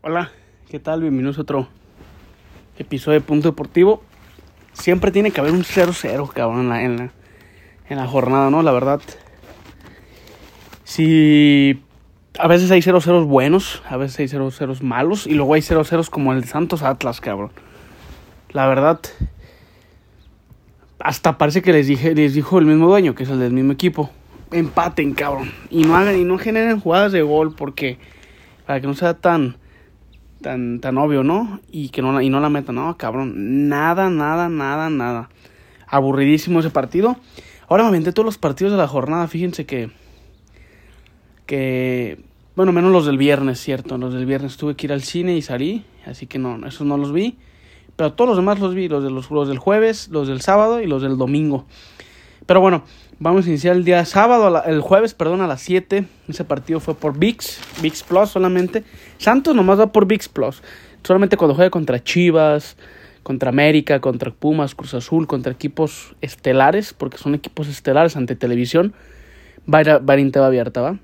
Hola, ¿qué tal? Bienvenidos a otro episodio de Punto Deportivo. Siempre tiene que haber un 0-0, cabrón, en la, en, la, en la jornada, ¿no? La verdad. Si a veces hay 0-0 buenos, a veces hay 0-0 malos, y luego hay 0-0 como el Santos Atlas, cabrón. La verdad, hasta parece que les, dije, les dijo el mismo dueño, que es el del mismo equipo. Empaten, cabrón. Y no hagan, y no generen jugadas de gol, porque para que no sea tan tan, tan obvio, ¿no? Y que no, y no la metan, no, cabrón. Nada, nada, nada, nada. Aburridísimo ese partido. Ahora me aventé todos los partidos de la jornada. Fíjense que. Que. Bueno, menos los del viernes, cierto. Los del viernes tuve que ir al cine y salí. Así que no, esos no los vi. Pero todos los demás los vi. Los, de los, los del jueves, los del sábado y los del domingo. Pero bueno, vamos a iniciar el día sábado, el jueves, perdón, a las 7. Ese partido fue por VIX, VIX Plus solamente. Santos nomás va por VIX Plus. Solamente cuando juegue contra Chivas, contra América, contra Pumas, Cruz Azul, contra equipos estelares, porque son equipos estelares ante televisión, va a ir, a, va a ir abierta, ¿va?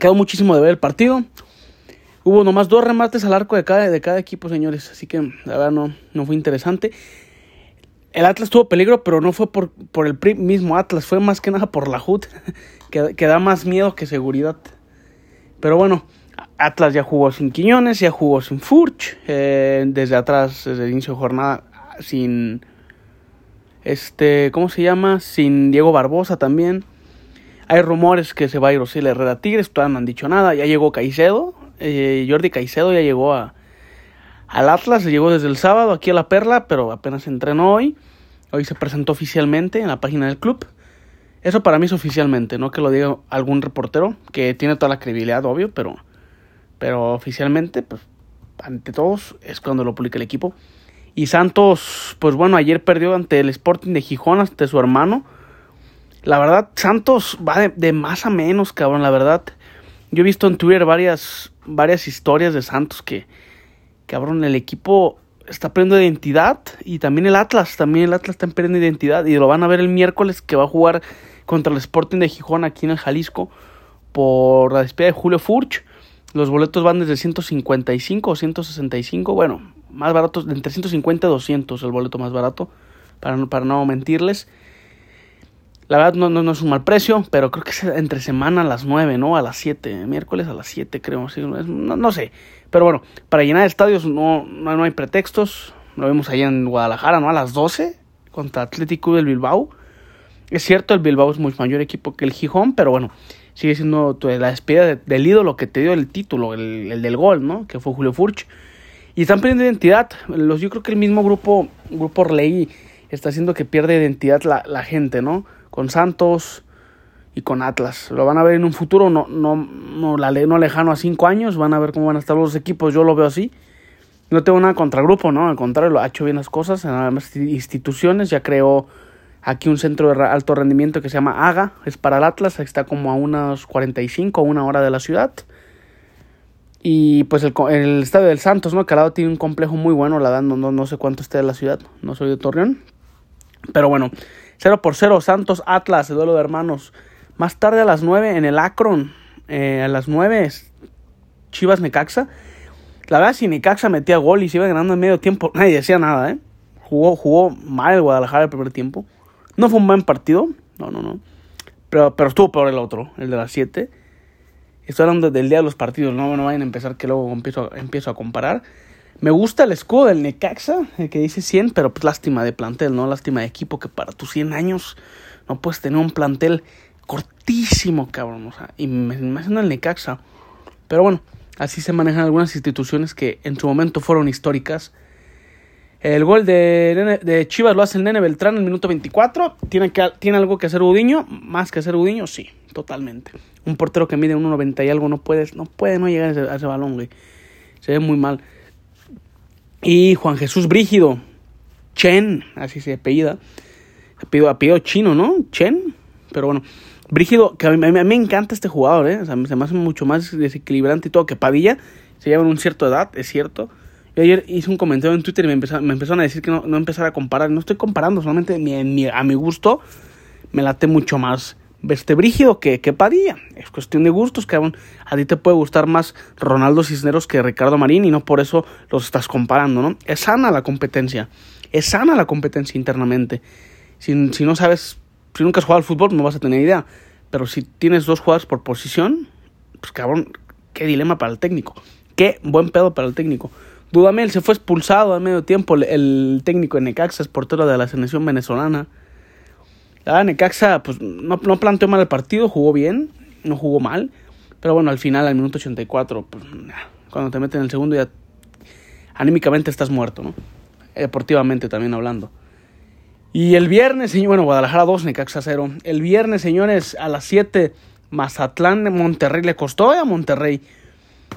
Quedó muchísimo de ver el partido. Hubo nomás dos remates al arco de cada, de cada equipo, señores. Así que la verdad no, no fue interesante. El Atlas tuvo peligro, pero no fue por, por el mismo Atlas, fue más que nada por la HUD, que, que, da más miedo que seguridad. Pero bueno, Atlas ya jugó sin Quiñones, ya jugó sin Furch, eh, desde atrás, desde el inicio de jornada, sin. Este, ¿cómo se llama? Sin Diego Barbosa también. Hay rumores que se va a ir Osiel Herrera Tigres, todavía no han dicho nada. Ya llegó Caicedo, eh, Jordi Caicedo ya llegó a, al Atlas, llegó desde el sábado aquí a la Perla, pero apenas entrenó hoy. Hoy se presentó oficialmente en la página del club. Eso para mí es oficialmente, no que lo diga algún reportero, que tiene toda la credibilidad, obvio, pero, pero oficialmente, pues, ante todos, es cuando lo publica el equipo. Y Santos, pues bueno, ayer perdió ante el Sporting de Gijón, ante su hermano. La verdad, Santos va de, de más a menos, cabrón, la verdad. Yo he visto en Twitter varias, varias historias de Santos que, cabrón, el equipo está perdiendo identidad y también el Atlas, también el Atlas está perdiendo identidad y lo van a ver el miércoles que va a jugar contra el Sporting de Gijón aquí en el Jalisco por la despedida de Julio Furch. Los boletos van desde 155 o 165, bueno, más baratos, entre 150 y 200 el boleto más barato, para no, para no mentirles. La verdad no, no, es un mal precio, pero creo que es entre semana a las 9, ¿no? A las 7, miércoles a las 7 creo, sí, no, no, sé. Pero bueno, para llenar estadios no, no, hay pretextos. Lo vemos allá en Guadalajara, ¿no? A las 12 contra Atlético del Bilbao. Es cierto, el Bilbao es mucho mayor equipo que el Gijón, pero bueno, sigue siendo la despedida de, del ídolo que te dio el título, el, el, del gol, ¿no? Que fue Julio Furch. Y están perdiendo identidad. Los, yo creo que el mismo grupo, grupo Orley está haciendo que pierda identidad la, la gente, ¿no? Con Santos y con Atlas. Lo van a ver en un futuro, no, no, no, la, no lejano a cinco años. Van a ver cómo van a estar los equipos. Yo lo veo así. No tengo nada contra el grupo, ¿no? Al contrario, lo ha hecho bien las cosas. En las instituciones ya creó aquí un centro de alto rendimiento que se llama AGA. Es para el Atlas. Está como a unos 45 o una hora de la ciudad. Y pues el, el estadio del Santos, ¿no? Que al lado tiene un complejo muy bueno. La verdad, no, no, no sé cuánto esté de la ciudad. No soy de Torreón. Pero bueno, 0 por 0, Santos Atlas, el duelo de hermanos. Más tarde a las 9 en el Akron, eh, a las 9 Chivas Necaxa. La verdad, si Necaxa metía gol y se iba ganando en medio tiempo, nadie decía nada, ¿eh? Jugó, jugó mal el Guadalajara el primer tiempo. No fue un buen partido, no, no, no. Pero, pero estuvo peor el otro, el de las 7. Estoy hablando del día de los partidos, no, no vayan a empezar que luego empiezo, empiezo a comparar. Me gusta el escudo del Necaxa, el que dice 100, pero pues lástima de plantel, ¿no? Lástima de equipo que para tus 100 años no puedes tener un plantel cortísimo, cabrón. O sea, y me imagino el Necaxa. Pero bueno, así se manejan algunas instituciones que en su momento fueron históricas. El gol de, de Chivas lo hace el Nene Beltrán en el minuto 24. ¿Tiene, que, ¿Tiene algo que hacer Udiño? Más que hacer Udiño, sí, totalmente. Un portero que mide 1.90 y algo no puede, no puede no llegar a ese, a ese balón, güey. Se ve muy mal. Y Juan Jesús Brígido, Chen, así se apellida. Apellido, chino, ¿no? Chen. Pero bueno, Brígido, que a mí, me encanta este jugador, ¿eh? O sea, se me hace mucho más desequilibrante y todo que Padilla. Se lleva en una cierta edad, es cierto. Yo ayer hice un comentario en Twitter y me, empezó, me empezaron a decir que no, no empezara a comparar. No estoy comparando, solamente a mi gusto me late mucho más este brígido que, que Padilla. Es cuestión de gustos, cabrón. A ti te puede gustar más Ronaldo Cisneros que Ricardo Marín y no por eso los estás comparando, ¿no? Es sana la competencia. Es sana la competencia internamente. Si, si no sabes, si nunca has jugado al fútbol, no vas a tener idea. Pero si tienes dos jugadores por posición, pues cabrón, qué dilema para el técnico. Qué buen pedo para el técnico. Dudamel se fue expulsado al medio tiempo. El técnico de Necaxa es portero de la selección venezolana. La Necaxa pues, no, no planteó mal el partido, jugó bien, no jugó mal. Pero bueno, al final, al minuto 84, pues, cuando te meten en el segundo ya anímicamente estás muerto, ¿no? Deportivamente también hablando. Y el viernes, bueno, Guadalajara 2, Necaxa 0. El viernes, señores, a las 7, Mazatlán de Monterrey. Le costó a Monterrey.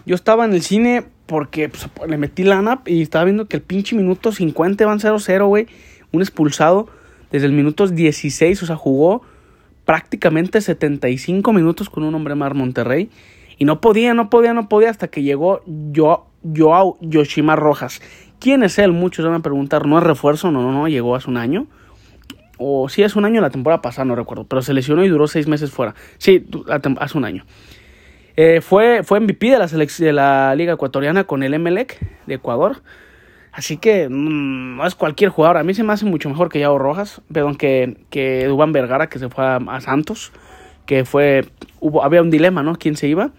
Yo estaba en el cine porque pues, le metí lana y estaba viendo que el pinche minuto 50 van 0-0, güey. Un expulsado desde el minuto 16, o sea, jugó prácticamente 75 minutos con un hombre más Monterrey. Y no podía, no podía, no podía hasta que llegó Joao Yoshima Rojas. ¿Quién es él? Muchos van a preguntar. ¿No es refuerzo? No, no, no, llegó hace un año. O sí, hace un año la temporada pasada, no recuerdo. Pero se lesionó y duró seis meses fuera. Sí, hace un año. Eh, fue, fue MVP de la, de la Liga Ecuatoriana con el Emelec de Ecuador. Así que mm, no es cualquier jugador. A mí se me hace mucho mejor que Yao Rojas, perdón, que, que Dubán Vergara, que se fue a, Santos. Que fue. Hubo, había un dilema, ¿no? ¿Quién se iba?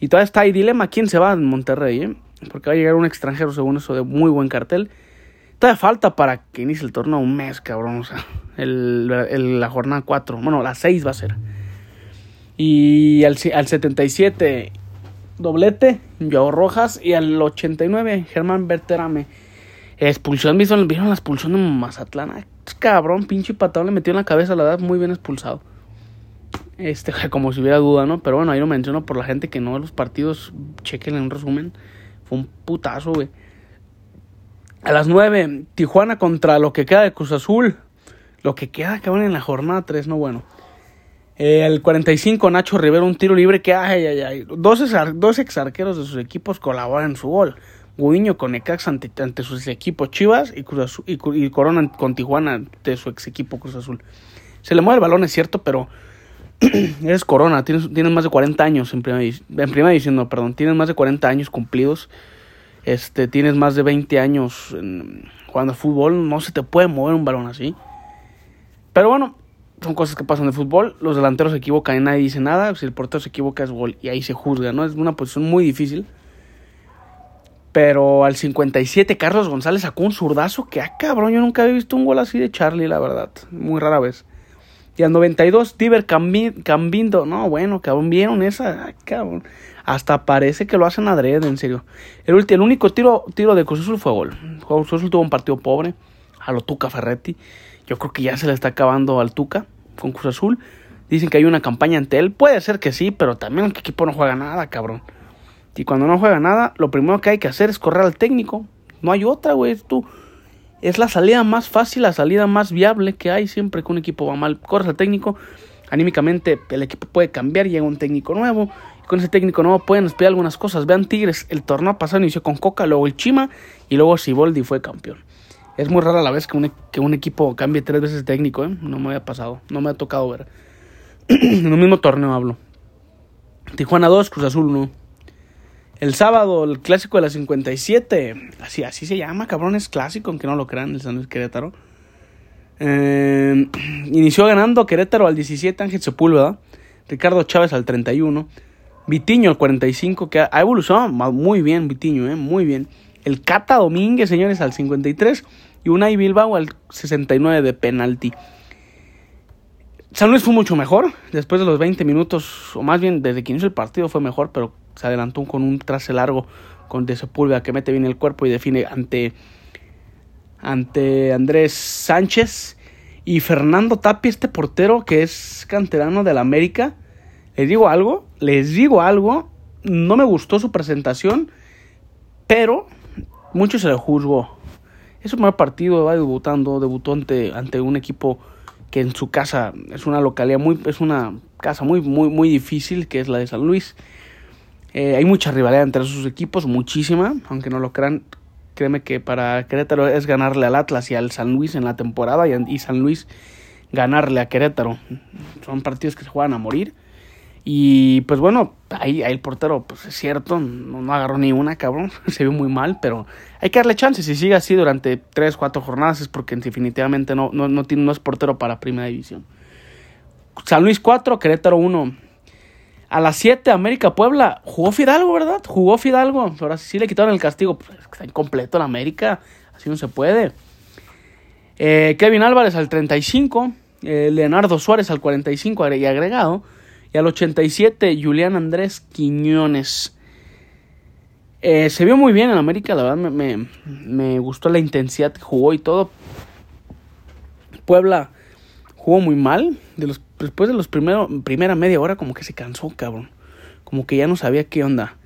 Y todavía está ahí dilema: ¿quién se va en Monterrey? Eh? Porque va a llegar un extranjero, según eso, de muy buen cartel. Todavía falta para que inicie el torneo un mes, cabrón. O sea, el, la jornada 4. Bueno, la 6 va a ser. Y al, al 77, doblete, Joao Rojas. Y al 89, Germán Berterame. Expulsión, ¿vieron, la expulsión de Mazatlán? Cabrón, pinche patado le metió en la cabeza, la verdad, muy bien expulsado. Este, como si hubiera duda, ¿no? Pero bueno, ahí lo menciono por la gente que no los partidos, chequen en un resumen. Fue un putazo, güey. A las 9, Tijuana contra lo que queda de Cruz Azul. Lo que queda, cabrón, en la jornada 3, no bueno. El 45, Nacho Rivera, un tiro libre que, ay, ay, ay. Dos, dos ex arqueros de sus equipos colaboran en su gol. Gudiño con Necaxa ante, ante, sus equipos Chivas y, Cruz Azul, y, Corona con Tijuana ante su ex equipo Cruz Azul. Se le mueve el balón, es cierto, pero eres Corona, tienes, tienes más de 40 años en primera, en primera división, no, perdón, tienes más de 40 años cumplidos, este, tienes más de 20 años en, jugando fútbol, no se te puede mover un balón así. Pero bueno, son cosas que pasan de fútbol. Los delanteros se equivocan y nadie dice nada. Si el portero se equivoca es gol y ahí se juzga, ¿no? Es una posición muy difícil. Pero al 57 Carlos González sacó un zurdazo que, ah, cabrón, yo nunca había visto un gol así de Charlie, la verdad. Muy rara vez. Y al 92 Tiber Cambindo, no, bueno, cabrón, vieron esa, ah, cabrón. Hasta parece que lo hacen adrede, en serio. El, el único tiro, tiro de Cruz Azul fue gol. Cruz Azul tuvo un partido pobre, a lo Tuca Ferretti. Yo creo que ya se le está acabando al Tuca con Cruz Azul. Dicen que hay una campaña ante él. Puede ser que sí, pero también el equipo no juega nada, cabrón. Y cuando no juega nada, lo primero que hay que hacer es correr al técnico. No hay otra, güey. Es la salida más fácil, la salida más viable que hay siempre que un equipo va mal. Corres al técnico, anímicamente el equipo puede cambiar, llega un técnico nuevo. Y con ese técnico nuevo pueden espiar algunas cosas. Vean Tigres, el torneo pasado inició con Coca, luego el Chima y luego Siboldi fue campeón. Es muy rara la vez que un, que un equipo cambie tres veces técnico, ¿eh? No me había pasado, no me ha tocado ver. en un mismo torneo hablo. Tijuana 2, Cruz Azul 1. El sábado, el clásico de la 57. Así, así se llama, cabrón, es clásico, aunque no lo crean, el San Luis Querétaro. Eh, inició ganando Querétaro al 17, Ángel Sepúlveda. Ricardo Chávez al 31. Vitiño al 45, que ha evolucionado muy bien, Vitiño, eh, muy bien el Cata Domínguez, señores, al 53 y Unai Bilbao al 69 de penalti. San Luis fue mucho mejor, después de los 20 minutos, o más bien desde que inició el partido fue mejor, pero se adelantó con un trase largo con De Sepúlveda que mete bien el cuerpo y define ante, ante Andrés Sánchez y Fernando Tapia, este portero que es canterano del América. Les digo algo, les digo algo, no me gustó su presentación, pero mucho se le juzgó. Es su primer partido, va debutando, debutó ante, un equipo que en su casa es una localidad muy, es una casa muy, muy, muy difícil, que es la de San Luis. Eh, hay mucha rivalidad entre sus equipos, muchísima, aunque no lo crean. Créeme que para Querétaro es ganarle al Atlas y al San Luis en la temporada y San Luis ganarle a Querétaro. Son partidos que se juegan a morir. Y pues bueno, ahí, ahí el portero, pues es cierto, no, agarró ni una, cabrón. Se vio muy mal, pero hay que darle chance. Si sigue así durante 3, 4 jornadas es porque definitivamente no, no, no, tiene, es portero para primera división. San Luis 4, Querétaro 1. A las 7, América Puebla. Jugó Fidalgo, ¿verdad? Jugó Fidalgo. Ahora sí le quitaron el castigo. Pues, está incompleto la América. Así no se puede. Eh, Kevin Álvarez al 35. Eh, Leonardo Suárez al 45 y agregado. Y al 87, Julián Andrés Quiñones. Eh, se vio muy bien en América, la verdad me, me, me, gustó la intensidad que jugó y todo. Puebla jugó muy mal. Después de los primera media hora como que se cansó, cabrón. Como que ya no sabía qué onda.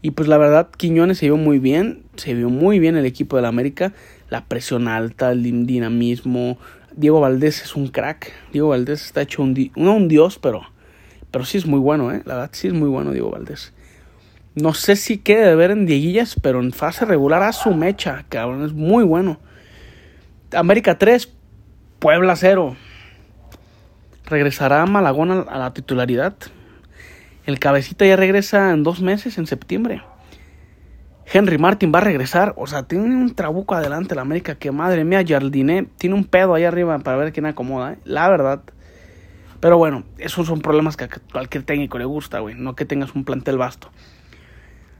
Y pues la verdad, Quiñones se vio muy bien. Se vio muy bien el equipo de la América. La presión alta, el dinamismo. Diego Valdés es un crack. Diego Valdés está hecho un, di un dios, pero pero sí es muy bueno, ¿eh? La verdad, sí es muy bueno Diego Valdés. No sé si quede de ver en Dieguillas, pero en fase regular a su mecha, cabrón. Es muy bueno. América 3, Puebla 0. Regresará Malagón a la titularidad. El cabecita ya regresa en dos meses, en septiembre. Henry Martin va a regresar. O sea, tiene un trabuco adelante la América que madre mía, Jardiné tiene un pedo ahí arriba para ver quién acomoda. ¿eh? La verdad. Pero bueno, esos son problemas que a cualquier técnico le gusta, güey. No que tengas un plantel vasto.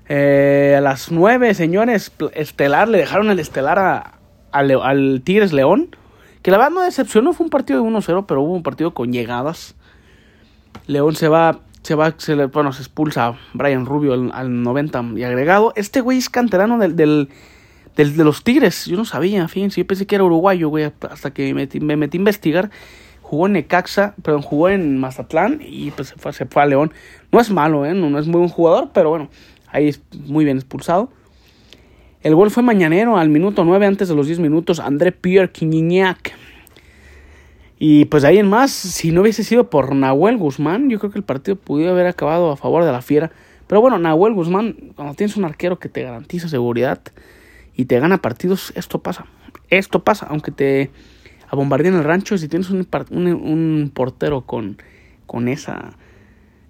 Eh, a las 9, señores, Estelar, le dejaron el Estelar a, al Tigres León. Que la verdad no decepcionó, fue un partido de 1-0, pero hubo un partido con llegadas. León se va, se va, se bueno, se expulsa a Brian Rubio al, 90 y agregado. Este güey es canterano del, del, de los Tigres. Yo no sabía, fíjense, yo pensé que era uruguayo, güey, hasta que me metí, me metí a investigar jugó en Necaxa, perdón, jugó en Mazatlán y pues se fue, se fue a León. No es malo, ¿eh? no, es muy buen jugador, pero bueno, ahí es muy bien expulsado. El gol fue mañanero al minuto 9 antes de los 10 minutos, André Pierre Quignac. Y pues ahí en más, si no hubiese sido por Nahuel Guzmán, yo creo que el partido pudiera haber acabado a favor de la fiera. Pero bueno, Nahuel Guzmán, cuando tienes un arquero que te garantiza seguridad y te gana partidos, esto pasa. Esto pasa, aunque te a bombardear el rancho. Si tienes un, un, portero con, con esa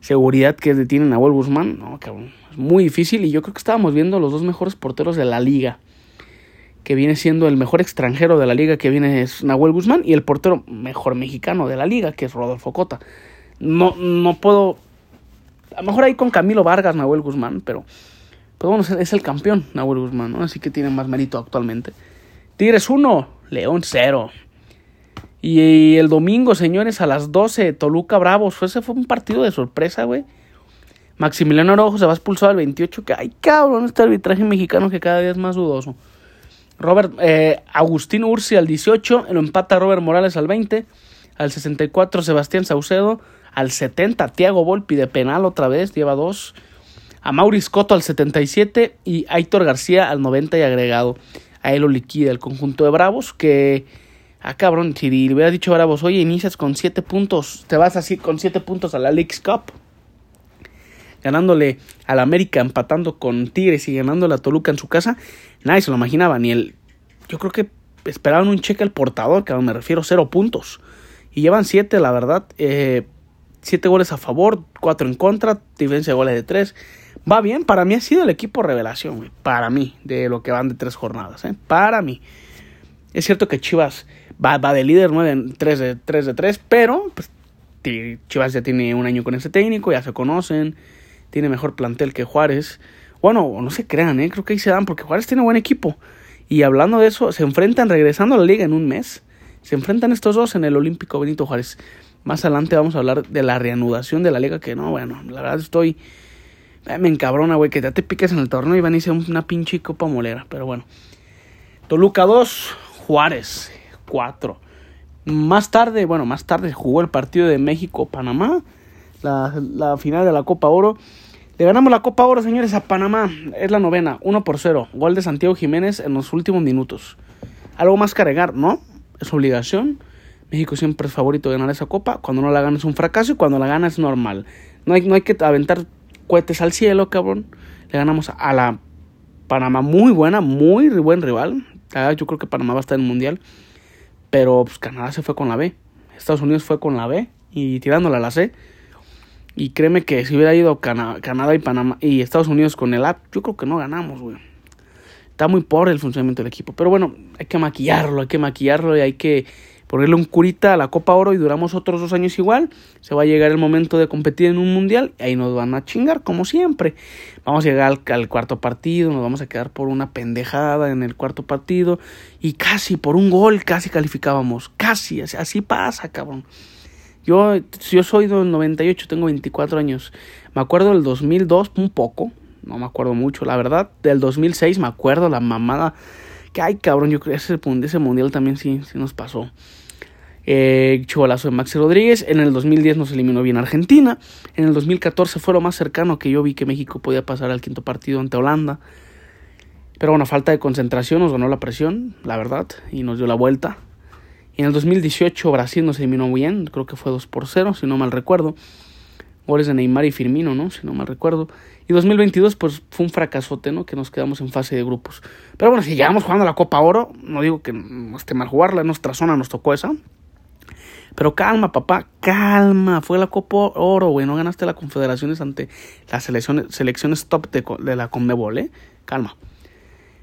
seguridad que tiene Nahuel Guzmán, no, cabrón, es muy difícil. Y yo creo que estábamos viendo los dos mejores porteros de la liga. Que viene siendo el mejor extranjero de la liga, que viene es Nahuel Guzmán, y el portero mejor mexicano de la liga, que es Rodolfo Cota. No, no puedo. A lo mejor ahí con Camilo Vargas, Nahuel Guzmán, pero. Pues bueno, es el campeón, Nahuel Guzmán, ¿no? Así que tiene más mérito actualmente. Tigres 1, León 0. Y el domingo, señores, a las 12, Toluca Bravos. Ese fue un partido de sorpresa, güey. Maximiliano Orojo se va expulsado al 28. Que, ay, cabrón, este arbitraje mexicano que cada día es más dudoso. Robert, eh, Agustín Ursi al 18. Lo empata Robert Morales al 20. Al 64, Sebastián Saucedo. Al 70, Tiago Volpi de penal otra vez, lleva dos. A Maurice Coto al 77. Y Aitor García al 90 y agregado. A él lo liquida el conjunto de Bravos que Ah, cabrón, si le hubiera dicho a Bravos, oye, inicias con 7 puntos, te vas así con 7 puntos a la League's Cup. Ganándole al América, empatando con Tigres y ganándole a Toluca en su casa. Nadie se lo imaginaba, ni el... Yo creo que esperaban un cheque al portador, que me refiero, 0 puntos. Y llevan 7, la verdad. 7 eh, goles a favor, 4 en contra, diferencia de goles de 3. Va bien, para mí ha sido el equipo revelación, Para mí, de lo que van de 3 jornadas, ¿eh? Para mí. Es cierto que Chivas va, va de líder, 9 3 de 3 de 3, pero pues, Chivas ya tiene un año con ese técnico, ya se conocen, tiene mejor plantel que Juárez. Bueno, no se crean, ¿eh? creo que ahí se dan porque Juárez tiene buen equipo. Y hablando de eso, se enfrentan regresando a la liga en un mes. Se enfrentan estos dos en el Olímpico Benito Juárez. Más adelante vamos a hablar de la reanudación de la liga, que no, bueno, la verdad estoy... Me encabrona, güey, que ya te piques en el torneo y van a irse una pinche copa molera. Pero bueno. Toluca 2, Juárez 4. Más tarde, bueno, más tarde jugó el partido de México-Panamá, la, final de la Copa Oro. Le ganamos la Copa Oro, señores, a Panamá. Es la novena, 1 por 0. Gol de Santiago Jiménez en los últimos minutos. Algo más que agregar, ¿no? Es obligación. México siempre es favorito de ganar esa copa. Cuando no la gana es un fracaso y cuando la gana es normal. No hay, no hay que aventar cohetes al cielo, cabrón. Le ganamos a la Panamá muy buena, muy buen rival. yo creo que Panamá va a estar en el Mundial. Pero pues, Canadá se fue con la B. Estados Unidos fue con la B y tirándola a la C. Y créeme que si hubiera ido Canadá y Panamá y Estados Unidos con el A, yo creo que no ganamos, güey. Está muy pobre el funcionamiento del equipo. Pero bueno, hay que maquillarlo, hay que maquillarlo y hay que ponerle un curita a la Copa Oro y duramos otros dos años igual. Se va a llegar el momento de competir en un mundial y ahí nos van a chingar, como siempre. Vamos a llegar al, cuarto partido, nos vamos a quedar por una pendejada en el cuarto partido y casi por un gol, casi calificábamos. Casi, así, pasa, cabrón. Yo, yo soy del 98, tengo 24 años. Me acuerdo del 2002, un poco, no me acuerdo mucho, la verdad. Del 2006 me acuerdo la mamada. Que ay, cabrón, yo creo que ese, mundial también sí, nos pasó. Eh, de Maxi Rodríguez. En el 2010 nos eliminó bien Argentina. En el 2014 fue lo más cercano que yo vi que México podía pasar al quinto partido ante Holanda. Pero bueno, falta de concentración nos ganó la presión, la verdad, y nos dio la vuelta. Y en el 2018 Brasil nos eliminó bien, creo que fue 2 por 0, si no mal recuerdo. Goles de Neymar y Firmino, ¿no? Si no mal recuerdo. Y 2022, pues fue un fracasote, ¿no? Que nos quedamos en fase de grupos. Pero bueno, si llegamos jugando la Copa Oro, no digo que no esté mal jugarla, en nuestra zona nos tocó esa. Pero calma, papá, calma. Fue la Copa Oro, güey. No ganaste las confederaciones ante las selecciones, selecciones top de, de la Conmebol, ¿eh? Calma.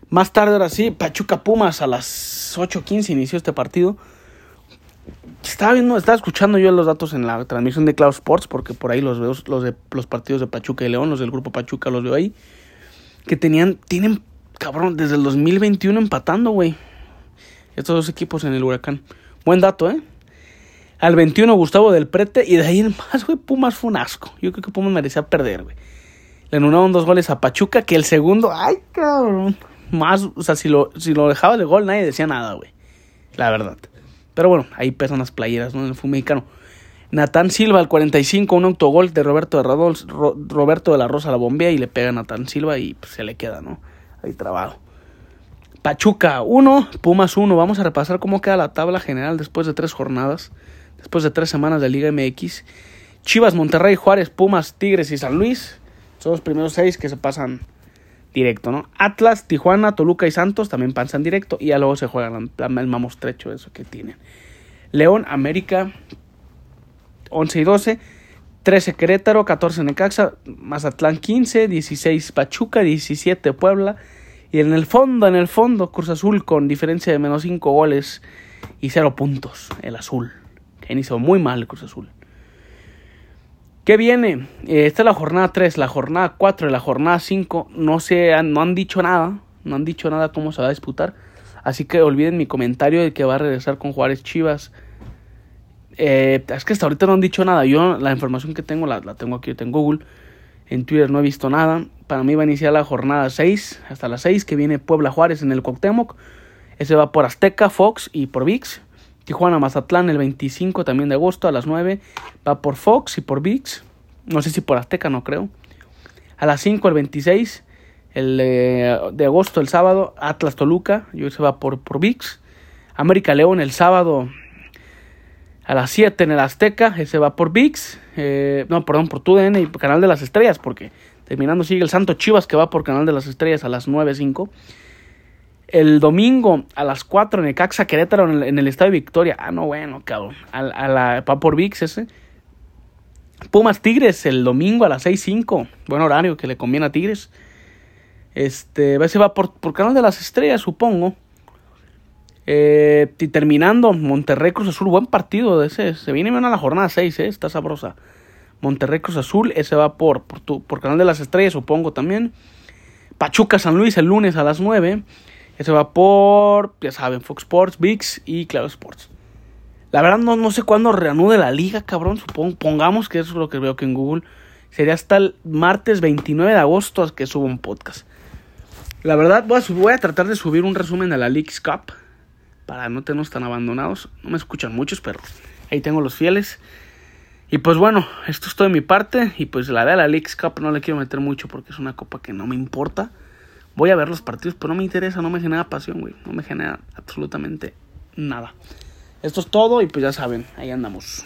Más tarde, ahora sí, Pachuca Pumas a las 8.15 inició este partido. Estaba viendo, estaba escuchando yo los datos en la transmisión de Cloud Sports, porque por ahí los veo, los de los partidos de Pachuca y León, los del grupo Pachuca los veo ahí. Que tenían, tienen, cabrón, desde el 2021 empatando, güey. Estos dos equipos en el huracán. Buen dato, ¿eh? Al 21 Gustavo del Prete y de ahí en más, güey, Pumas fue un asco. Yo creo que Pumas merecía perder, güey. Le anularon dos goles a Pachuca, que el segundo, ay, cabrón. Más, o sea, si lo, si lo dejaba de gol nadie decía nada, güey. La verdad. Pero bueno, ahí pesan las playeras, ¿no? En el fútbol mexicano. Natán Silva al 45, un autogol de Roberto de, Roberto de la Rosa a la bombea y le pega a Natán Silva y pues, se le queda, ¿no? Ahí trabado. Pachuca 1, Pumas 1. Vamos a repasar cómo queda la tabla general después de tres jornadas, después de tres semanas de Liga MX. Chivas, Monterrey, Juárez, Pumas, Tigres y San Luis. Son los primeros seis que se pasan directo, ¿no? Atlas, Tijuana, Toluca y Santos también pasan directo y ya luego se juegan el mamostrecho eso que tienen. León, América, 11 y 12, 13 Querétaro, 14 Necaxa, Mazatlán 15, 16 Pachuca, 17 Puebla y en el fondo, en el fondo Cruz Azul con diferencia de menos 5 goles y 0 puntos, el azul, que inició muy mal el Cruz Azul. ¿Qué viene? Eh, esta es la jornada 3, la jornada 4 y la jornada 5. No, se han, no han dicho nada. No han dicho nada cómo se va a disputar. Así que olviden mi comentario de que va a regresar con Juárez Chivas. Eh, es que hasta ahorita no han dicho nada. Yo la información que tengo la, tengo aquí en Google. En Twitter no he visto nada. Para mí va a iniciar la jornada 6 hasta las 6 que viene Puebla Juárez en el Cuauhtémoc. Ese va por Azteca, Fox y por VIX. Tijuana Mazatlán el 25 también de agosto a las 9. Va por Fox y por VIX. No sé si por Azteca, no creo. A las 5 el 26. El de agosto, el sábado, Atlas Toluca. Yo se va por, por VIX. América León el sábado a las 7 en el Azteca. Ese va por VIX. Eh, no, perdón, por TUDN y Canal de las Estrellas. Porque terminando sigue el Santo Chivas que va por Canal de las Estrellas a las 9.05. El domingo a las 4 en el Caxa Querétaro en el, Estadio Victoria. Ah, no, bueno, cabrón. A, la, va por VIX ese. Pumas Tigres el domingo a las 6.05. Buen horario que le conviene a Tigres. Este, ese va por, por Canal de las Estrellas, supongo. Eh, y terminando, Monterrey Cruz Azul, buen partido de ese. Se viene bien a la jornada 6, eh, está sabrosa. Monterrey Cruz Azul, ese va por, por, por Canal de las Estrellas, supongo también. Pachuca San Luis el lunes a las 9. Ese va por, ya saben, Fox Sports, VIX y Claro Sports. La verdad no, no sé cuándo reanude la liga, cabrón. Supongo, pongamos que eso es lo que veo que en Google. Sería hasta el martes 29 de agosto que subo un podcast. La verdad voy a, voy a tratar de subir un resumen de la Leagues Cup. Para no tenernos tan abandonados. No me escuchan muchos, pero ahí tengo los fieles. Y pues bueno, esto es todo de mi parte. Y pues la de la Leagues Cup no le quiero meter mucho porque es una copa que no me importa. Voy a ver los partidos, pero no me interesa, no me genera pasión, güey. No me genera absolutamente nada. Esto es todo y pues ya saben, ahí andamos.